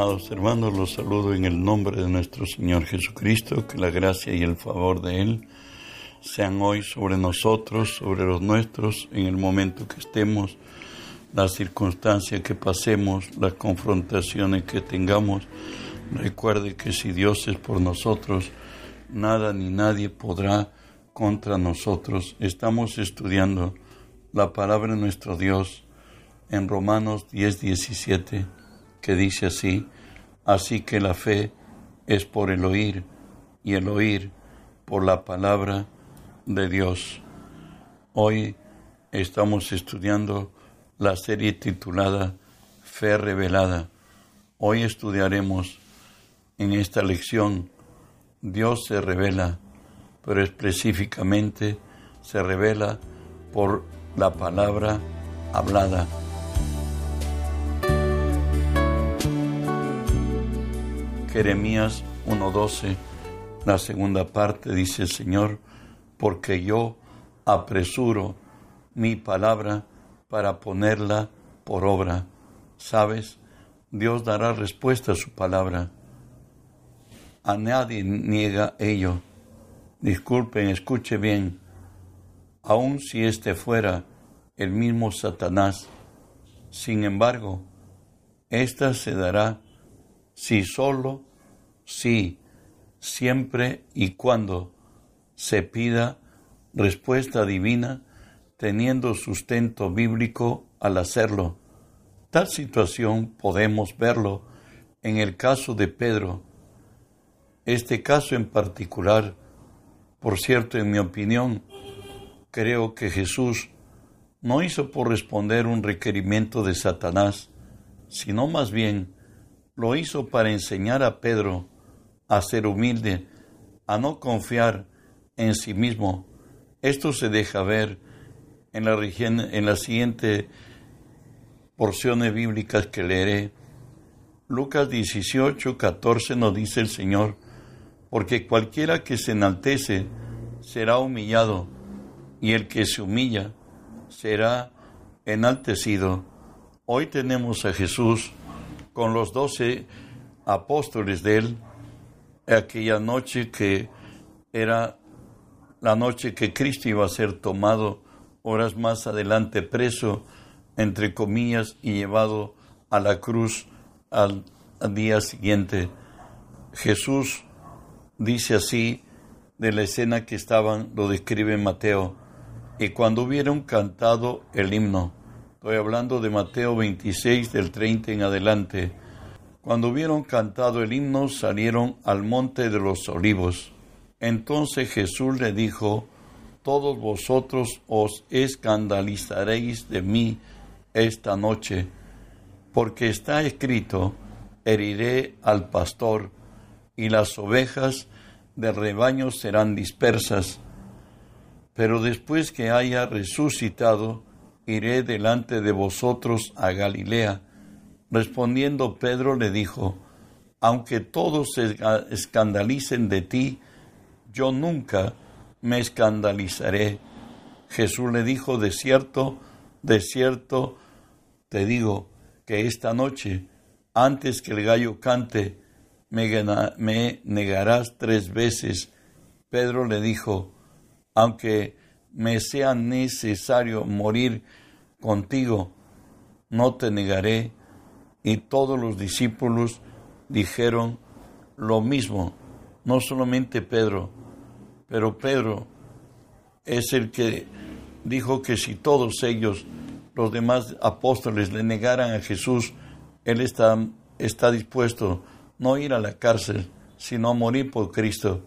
Amados hermanos, los saludo en el nombre de nuestro Señor Jesucristo, que la gracia y el favor de Él sean hoy sobre nosotros, sobre los nuestros, en el momento que estemos, las circunstancias que pasemos, las confrontaciones que tengamos. Recuerde que si Dios es por nosotros, nada ni nadie podrá contra nosotros. Estamos estudiando la palabra de nuestro Dios en Romanos 10, 17 que dice así, así que la fe es por el oír y el oír por la palabra de Dios. Hoy estamos estudiando la serie titulada Fe Revelada. Hoy estudiaremos en esta lección Dios se revela, pero específicamente se revela por la palabra hablada. Jeremías 1.12, la segunda parte dice el Señor, porque yo apresuro mi palabra para ponerla por obra. ¿Sabes? Dios dará respuesta a su palabra. A nadie niega ello. Disculpen, escuche bien. Aun si este fuera el mismo Satanás, sin embargo, ésta se dará si solo, si, siempre y cuando se pida respuesta divina teniendo sustento bíblico al hacerlo. Tal situación podemos verlo en el caso de Pedro. Este caso en particular, por cierto, en mi opinión, creo que Jesús no hizo por responder un requerimiento de Satanás, sino más bien lo hizo para enseñar a Pedro a ser humilde, a no confiar en sí mismo. Esto se deja ver en la, en siguiente porciones bíblicas que leeré. Lucas 18, 14 nos dice el Señor, porque cualquiera que se enaltece será humillado, y el que se humilla será enaltecido. Hoy tenemos a Jesús con los doce apóstoles de él aquella noche que era la noche que Cristo iba a ser tomado horas más adelante preso, entre comillas, y llevado a la cruz al, al día siguiente. Jesús dice así de la escena que estaban, lo describe Mateo, y cuando hubieron cantado el himno, Estoy hablando de Mateo 26 del 30 en adelante. Cuando hubieron cantado el himno salieron al monte de los olivos. Entonces Jesús le dijo, todos vosotros os escandalizaréis de mí esta noche, porque está escrito, heriré al pastor, y las ovejas del rebaño serán dispersas. Pero después que haya resucitado, iré delante de vosotros a Galilea. Respondiendo Pedro le dijo, aunque todos se escandalicen de ti, yo nunca me escandalizaré. Jesús le dijo, de cierto, de cierto, te digo que esta noche, antes que el gallo cante, me, negarás tres veces. Pedro le dijo, aunque me sea necesario morir contigo, no te negaré. Y todos los discípulos dijeron lo mismo, no solamente Pedro, pero Pedro es el que dijo que si todos ellos, los demás apóstoles, le negaran a Jesús, él está, está dispuesto no ir a la cárcel, sino a morir por Cristo.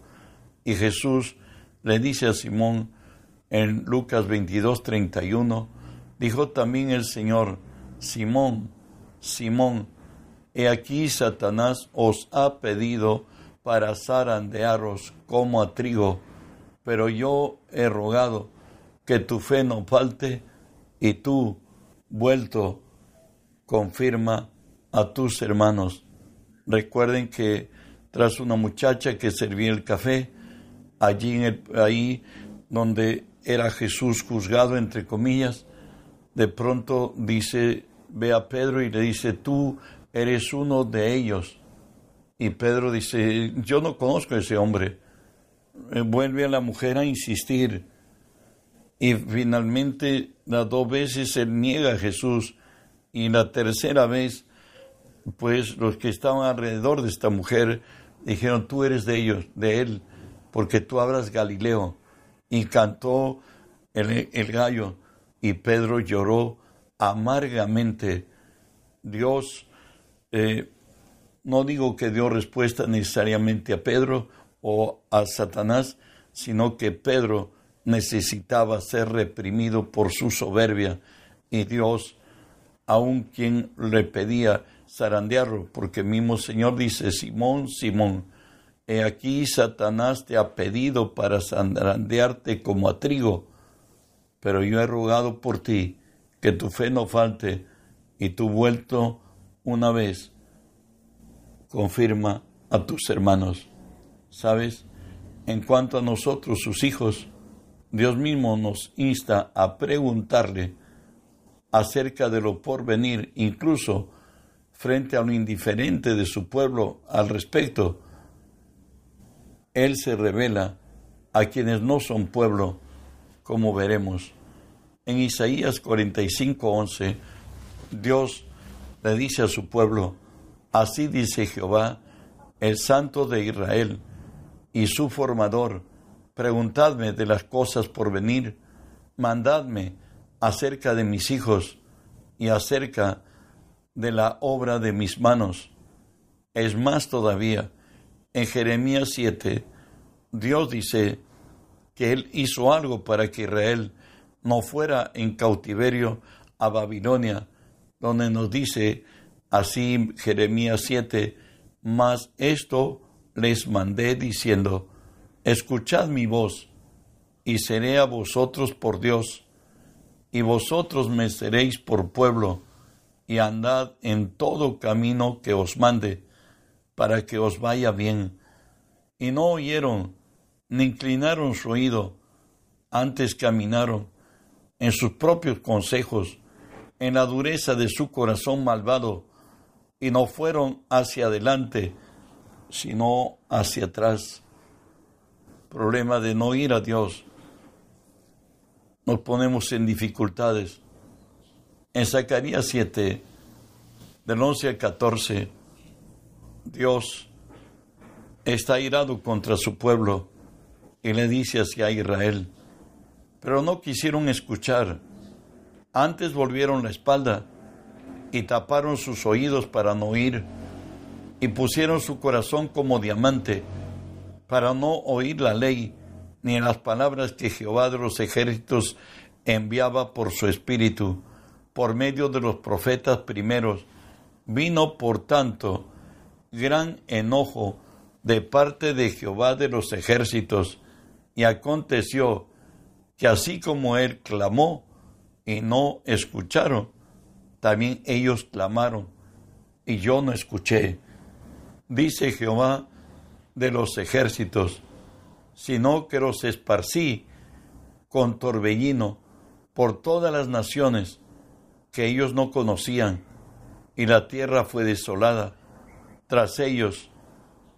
Y Jesús le dice a Simón en Lucas 22, 31, Dijo también el Señor, Simón, Simón, he aquí Satanás os ha pedido para zarandearos como a trigo, pero yo he rogado que tu fe no falte y tú, vuelto, confirma a tus hermanos. Recuerden que tras una muchacha que servía el café, allí en el, ahí donde era Jesús juzgado, entre comillas, de pronto dice, ve a Pedro y le dice, tú eres uno de ellos. Y Pedro dice, yo no conozco a ese hombre. Eh, vuelve a la mujer a insistir. Y finalmente las dos veces él niega a Jesús. Y la tercera vez, pues los que estaban alrededor de esta mujer dijeron, tú eres de ellos, de él, porque tú hablas Galileo. Y cantó el, el gallo y Pedro lloró amargamente. Dios, eh, no digo que dio respuesta necesariamente a Pedro o a Satanás, sino que Pedro necesitaba ser reprimido por su soberbia y Dios, aun quien le pedía zarandearlo, porque mismo Señor dice, Simón, Simón, he aquí Satanás te ha pedido para zarandearte como a trigo, pero yo he rogado por ti que tu fe no falte y tu vuelto una vez confirma a tus hermanos. ¿Sabes? En cuanto a nosotros, sus hijos, Dios mismo nos insta a preguntarle acerca de lo por venir, incluso frente a lo indiferente de su pueblo al respecto. Él se revela a quienes no son pueblo, como veremos. En Isaías 45:11, Dios le dice a su pueblo, así dice Jehová, el Santo de Israel y su formador, preguntadme de las cosas por venir, mandadme acerca de mis hijos y acerca de la obra de mis manos. Es más todavía, en Jeremías 7, Dios dice que Él hizo algo para que Israel no fuera en cautiverio a Babilonia, donde nos dice así Jeremías 7, mas esto les mandé diciendo, escuchad mi voz, y seré a vosotros por Dios, y vosotros me seréis por pueblo, y andad en todo camino que os mande, para que os vaya bien. Y no oyeron, ni inclinaron su oído, antes caminaron en sus propios consejos, en la dureza de su corazón malvado, y no fueron hacia adelante, sino hacia atrás. Problema de no ir a Dios. Nos ponemos en dificultades. En Zacarías 7, del 11 al 14, Dios está irado contra su pueblo y le dice hacia Israel, pero no quisieron escuchar. Antes volvieron la espalda y taparon sus oídos para no oír, y pusieron su corazón como diamante para no oír la ley ni las palabras que Jehová de los ejércitos enviaba por su espíritu, por medio de los profetas primeros. Vino, por tanto, gran enojo de parte de Jehová de los ejércitos, y aconteció que así como él clamó y no escucharon, también ellos clamaron y yo no escuché. Dice Jehová de los ejércitos, sino que los esparcí con torbellino por todas las naciones que ellos no conocían, y la tierra fue desolada tras ellos,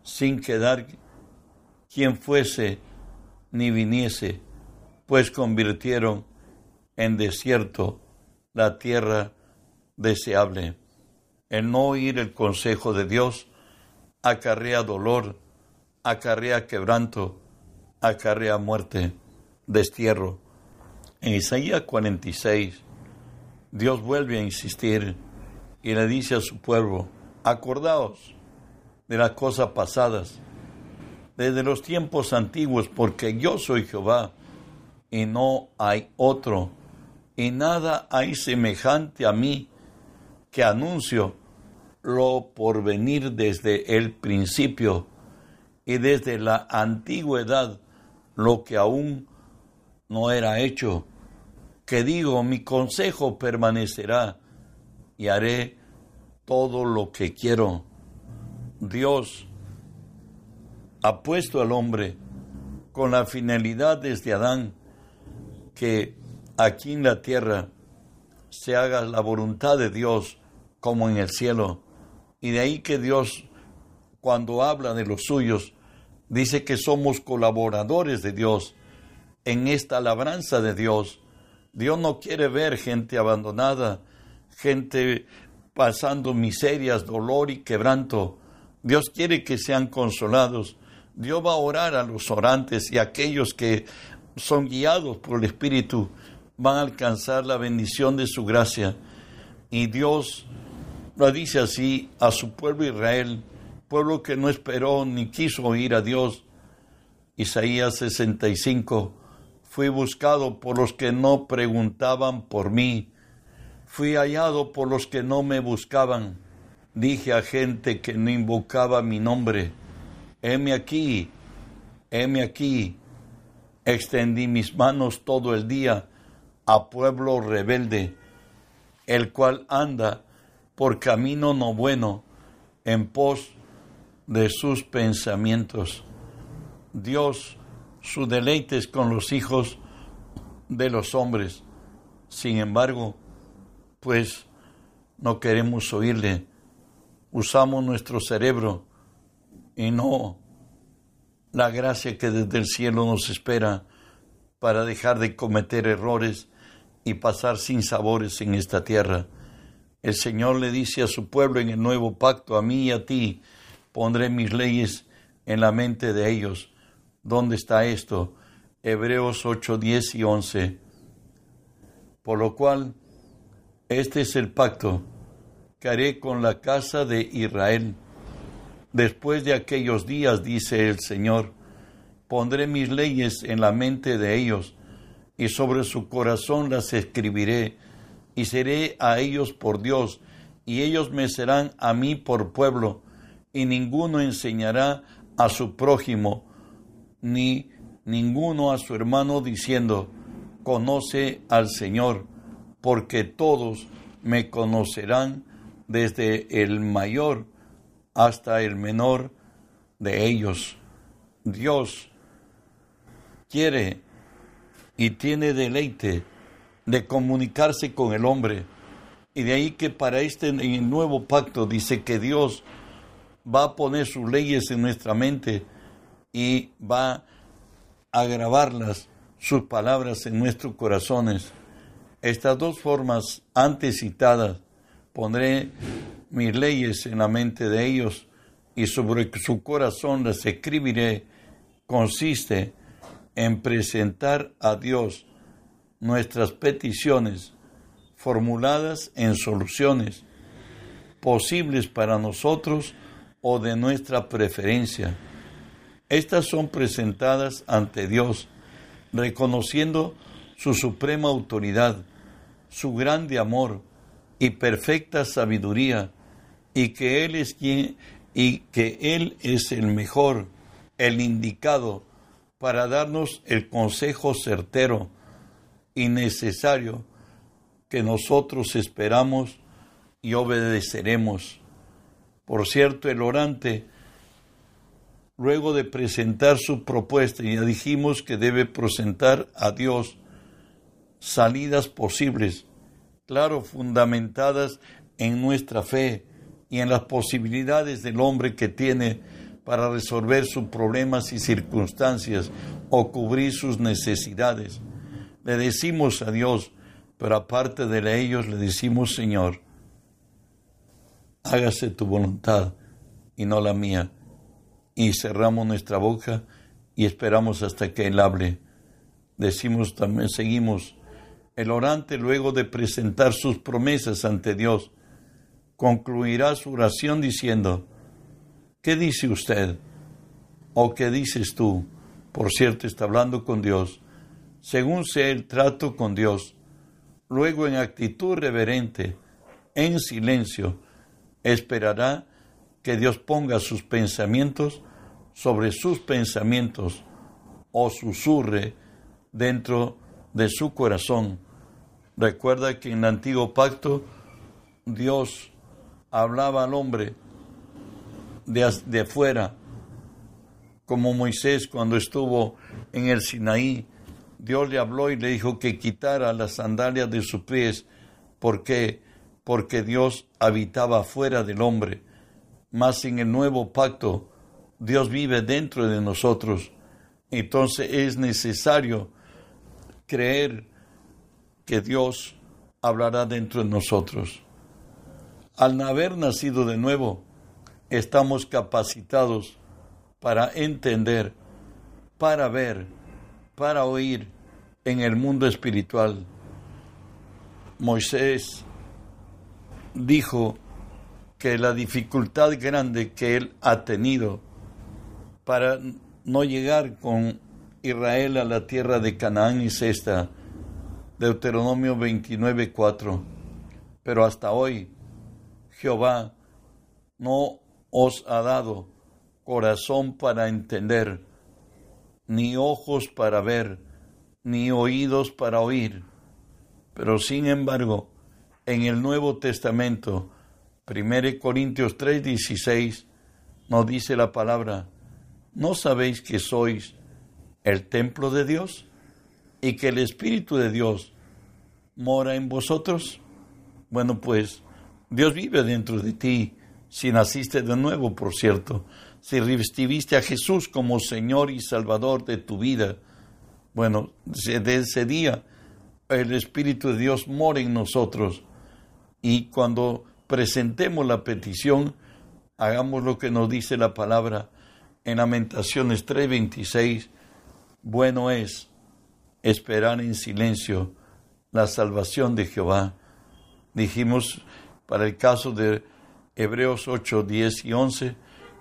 sin quedar quien fuese ni viniese pues convirtieron en desierto la tierra deseable. El no oír el consejo de Dios acarrea dolor, acarrea quebranto, acarrea muerte, destierro. En Isaías 46, Dios vuelve a insistir y le dice a su pueblo, acordaos de las cosas pasadas, desde los tiempos antiguos, porque yo soy Jehová, y no hay otro, y nada hay semejante a mí que anuncio lo por venir desde el principio y desde la antigüedad lo que aún no era hecho, que digo, mi consejo permanecerá y haré todo lo que quiero. Dios ha puesto al hombre con la finalidad desde Adán que aquí en la tierra se haga la voluntad de Dios como en el cielo. Y de ahí que Dios, cuando habla de los suyos, dice que somos colaboradores de Dios en esta labranza de Dios. Dios no quiere ver gente abandonada, gente pasando miserias, dolor y quebranto. Dios quiere que sean consolados. Dios va a orar a los orantes y aquellos que son guiados por el Espíritu van a alcanzar la bendición de su gracia. Y Dios lo dice así a su pueblo Israel, pueblo que no esperó ni quiso oír a Dios. Isaías 65, fui buscado por los que no preguntaban por mí, fui hallado por los que no me buscaban. Dije a gente que no invocaba mi nombre, heme aquí, heme aquí. Extendí mis manos todo el día a pueblo rebelde, el cual anda por camino no bueno en pos de sus pensamientos. Dios, su deleite es con los hijos de los hombres. Sin embargo, pues no queremos oírle. Usamos nuestro cerebro y no la gracia que desde el cielo nos espera para dejar de cometer errores y pasar sin sabores en esta tierra. El Señor le dice a su pueblo en el nuevo pacto, a mí y a ti, pondré mis leyes en la mente de ellos. ¿Dónde está esto? Hebreos 8, 10 y 11. Por lo cual, este es el pacto que haré con la casa de Israel. Después de aquellos días, dice el Señor, pondré mis leyes en la mente de ellos y sobre su corazón las escribiré y seré a ellos por Dios, y ellos me serán a mí por pueblo, y ninguno enseñará a su prójimo, ni ninguno a su hermano diciendo, conoce al Señor, porque todos me conocerán desde el mayor hasta el menor de ellos. Dios quiere y tiene deleite de comunicarse con el hombre. Y de ahí que para este nuevo pacto dice que Dios va a poner sus leyes en nuestra mente y va a grabarlas, sus palabras en nuestros corazones. Estas dos formas antes citadas, pondré mis leyes en la mente de ellos y sobre su corazón las escribiré, consiste en presentar a Dios nuestras peticiones formuladas en soluciones posibles para nosotros o de nuestra preferencia. Estas son presentadas ante Dios, reconociendo su suprema autoridad, su grande amor y perfecta sabiduría, y que Él es quien y que Él es el mejor, el indicado para darnos el consejo certero y necesario que nosotros esperamos y obedeceremos. Por cierto, el orante, luego de presentar su propuesta, ya dijimos que debe presentar a Dios salidas posibles, claro, fundamentadas en nuestra fe y en las posibilidades del hombre que tiene para resolver sus problemas y circunstancias o cubrir sus necesidades le decimos a Dios, pero aparte de ellos le decimos, Señor, hágase tu voluntad y no la mía. Y cerramos nuestra boca y esperamos hasta que Él hable. Decimos también, seguimos. El orante, luego de presentar sus promesas ante Dios, concluirá su oración diciendo, ¿qué dice usted? ¿O qué dices tú? Por cierto, está hablando con Dios según sea el trato con Dios. Luego en actitud reverente, en silencio, esperará que Dios ponga sus pensamientos sobre sus pensamientos o susurre dentro de su corazón. Recuerda que en el antiguo pacto Dios hablaba al hombre de, de afuera, como Moisés cuando estuvo en el Sinaí Dios le habló y le dijo que quitara las sandalias de sus pies. ¿Por qué? Porque Dios habitaba fuera del hombre. Mas en el nuevo pacto, Dios vive dentro de nosotros. Entonces es necesario creer que Dios hablará dentro de nosotros. Al haber nacido de nuevo, estamos capacitados para entender, para ver, para oír en el mundo espiritual. Moisés dijo que la dificultad grande que él ha tenido para no llegar con Israel a la tierra de Canaán es esta, Deuteronomio 29:4. Pero hasta hoy Jehová no os ha dado corazón para entender, ni ojos para ver, ni oídos para oír. Pero sin embargo, en el Nuevo Testamento, 1 Corintios 3:16, nos dice la palabra, ¿no sabéis que sois el templo de Dios y que el Espíritu de Dios mora en vosotros? Bueno, pues Dios vive dentro de ti si naciste de nuevo, por cierto, si recibiste a Jesús como Señor y Salvador de tu vida. Bueno, desde ese día el Espíritu de Dios mora en nosotros y cuando presentemos la petición, hagamos lo que nos dice la palabra en Lamentaciones 3:26, bueno es esperar en silencio la salvación de Jehová. Dijimos para el caso de Hebreos 8, 10 y 11,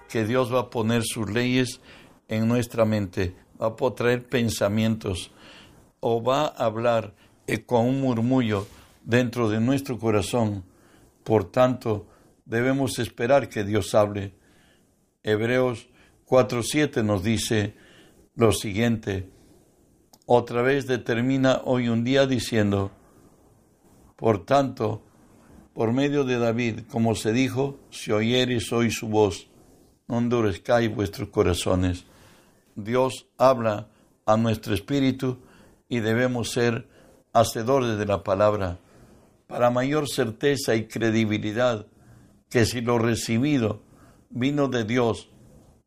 que Dios va a poner sus leyes en nuestra mente, va a traer pensamientos o va a hablar eh, con un murmullo dentro de nuestro corazón. Por tanto, debemos esperar que Dios hable. Hebreos 4.7 nos dice lo siguiente. Otra vez determina hoy un día diciendo, por tanto, por medio de David, como se dijo, si oyeres hoy su voz, no endurezcáis vuestros corazones. Dios habla a nuestro espíritu y debemos ser hacedores de la palabra para mayor certeza y credibilidad que si lo recibido vino de Dios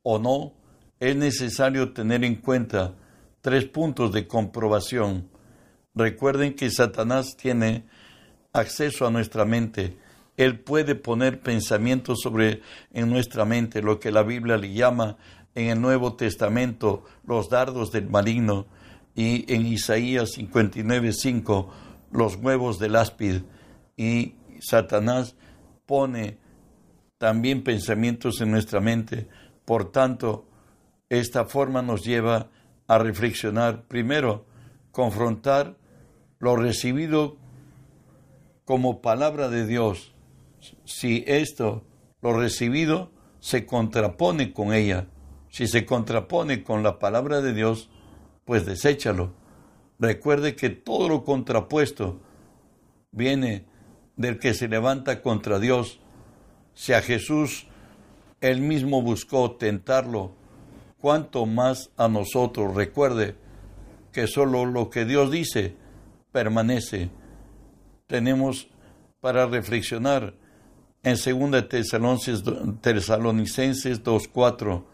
o no, es necesario tener en cuenta tres puntos de comprobación. Recuerden que Satanás tiene acceso a nuestra mente. Él puede poner pensamientos sobre en nuestra mente, lo que la Biblia le llama en el Nuevo Testamento los dardos del maligno y en Isaías 59:5 los huevos del áspid y Satanás pone también pensamientos en nuestra mente. Por tanto, esta forma nos lleva a reflexionar, primero, confrontar lo recibido como palabra de Dios, si esto, lo recibido, se contrapone con ella, si se contrapone con la palabra de Dios, pues deséchalo. Recuerde que todo lo contrapuesto viene del que se levanta contra Dios. Si a Jesús él mismo buscó tentarlo, cuanto más a nosotros. Recuerde que solo lo que Dios dice permanece tenemos para reflexionar en 2 Tesalonicenses 2.4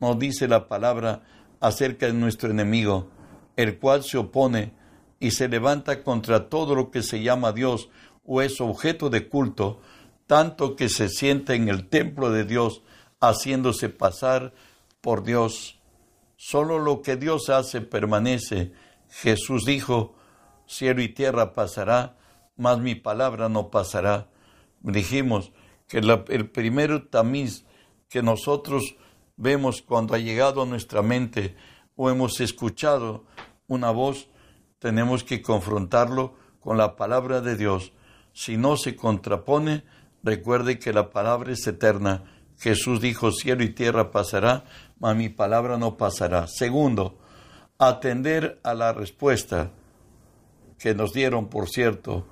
nos dice la palabra acerca de nuestro enemigo, el cual se opone y se levanta contra todo lo que se llama Dios o es objeto de culto, tanto que se sienta en el templo de Dios haciéndose pasar por Dios. Solo lo que Dios hace permanece. Jesús dijo, cielo y tierra pasará, mas mi palabra no pasará. Dijimos que el primer tamiz que nosotros vemos cuando ha llegado a nuestra mente o hemos escuchado una voz, tenemos que confrontarlo con la palabra de Dios. Si no se contrapone, recuerde que la palabra es eterna. Jesús dijo, cielo y tierra pasará, mas mi palabra no pasará. Segundo, atender a la respuesta que nos dieron, por cierto,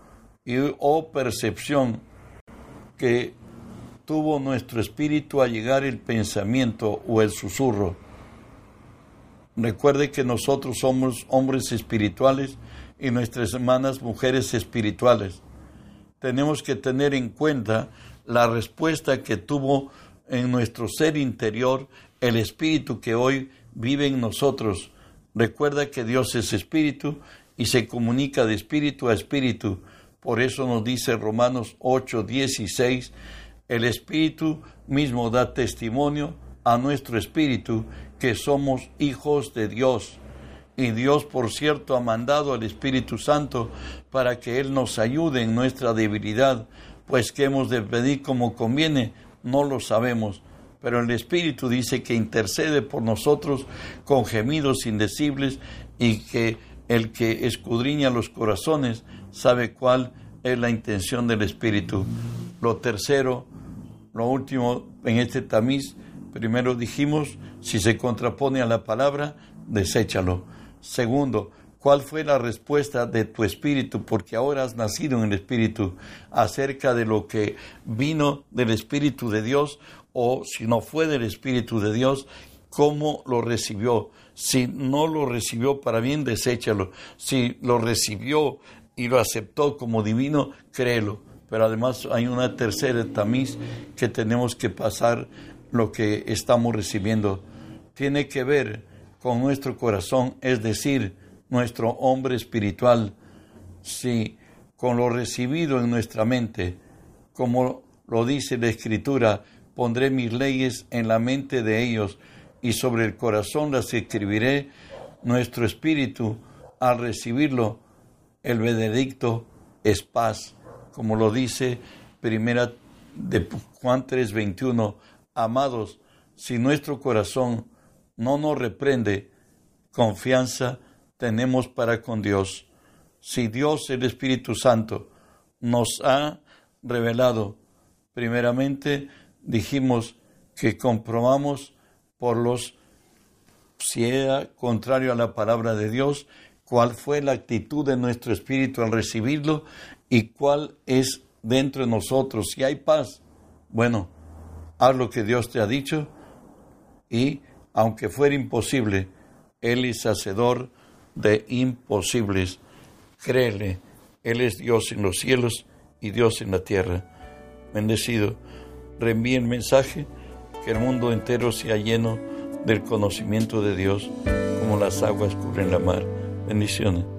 y o percepción que tuvo nuestro espíritu a llegar el pensamiento o el susurro. Recuerde que nosotros somos hombres espirituales y nuestras hermanas mujeres espirituales. Tenemos que tener en cuenta la respuesta que tuvo en nuestro ser interior el espíritu que hoy vive en nosotros. Recuerda que Dios es espíritu y se comunica de espíritu a espíritu. Por eso nos dice Romanos 8, 16, el espíritu mismo da testimonio a nuestro espíritu que somos hijos de Dios. Y Dios, por cierto, ha mandado al Espíritu Santo para que Él nos ayude en nuestra debilidad, pues que hemos de pedir como conviene, no lo sabemos. Pero el Espíritu dice que intercede por nosotros con gemidos indecibles y que el que escudriña los corazones sabe cuál es la intención del Espíritu. Lo tercero, lo último en este tamiz, primero dijimos, si se contrapone a la palabra, deséchalo. Segundo, ¿cuál fue la respuesta de tu espíritu? Porque ahora has nacido en el espíritu acerca de lo que vino del espíritu de Dios o si no fue del espíritu de Dios, ¿cómo lo recibió? Si no lo recibió para bien, deséchalo. Si lo recibió y lo aceptó como divino, créelo. Pero además hay una tercera tamiz que tenemos que pasar lo que estamos recibiendo. Tiene que ver con nuestro corazón, es decir, nuestro hombre espiritual. Si con lo recibido en nuestra mente, como lo dice la Escritura, pondré mis leyes en la mente de ellos y sobre el corazón las escribiré, nuestro espíritu, al recibirlo, el benedicto es paz, como lo dice primera de Juan 3:21, amados, si nuestro corazón no nos reprende, confianza tenemos para con Dios. Si Dios, el Espíritu Santo, nos ha revelado, primeramente dijimos que comprobamos por los, si era contrario a la palabra de Dios, cuál fue la actitud de nuestro espíritu al recibirlo y cuál es dentro de nosotros. Si hay paz, bueno, haz lo que Dios te ha dicho y aunque fuera imposible, Él es hacedor de imposibles. Créele, Él es Dios en los cielos y Dios en la tierra. Bendecido, reenvíe el mensaje que el mundo entero sea lleno del conocimiento de Dios como las aguas cubren la mar. Bendiciones.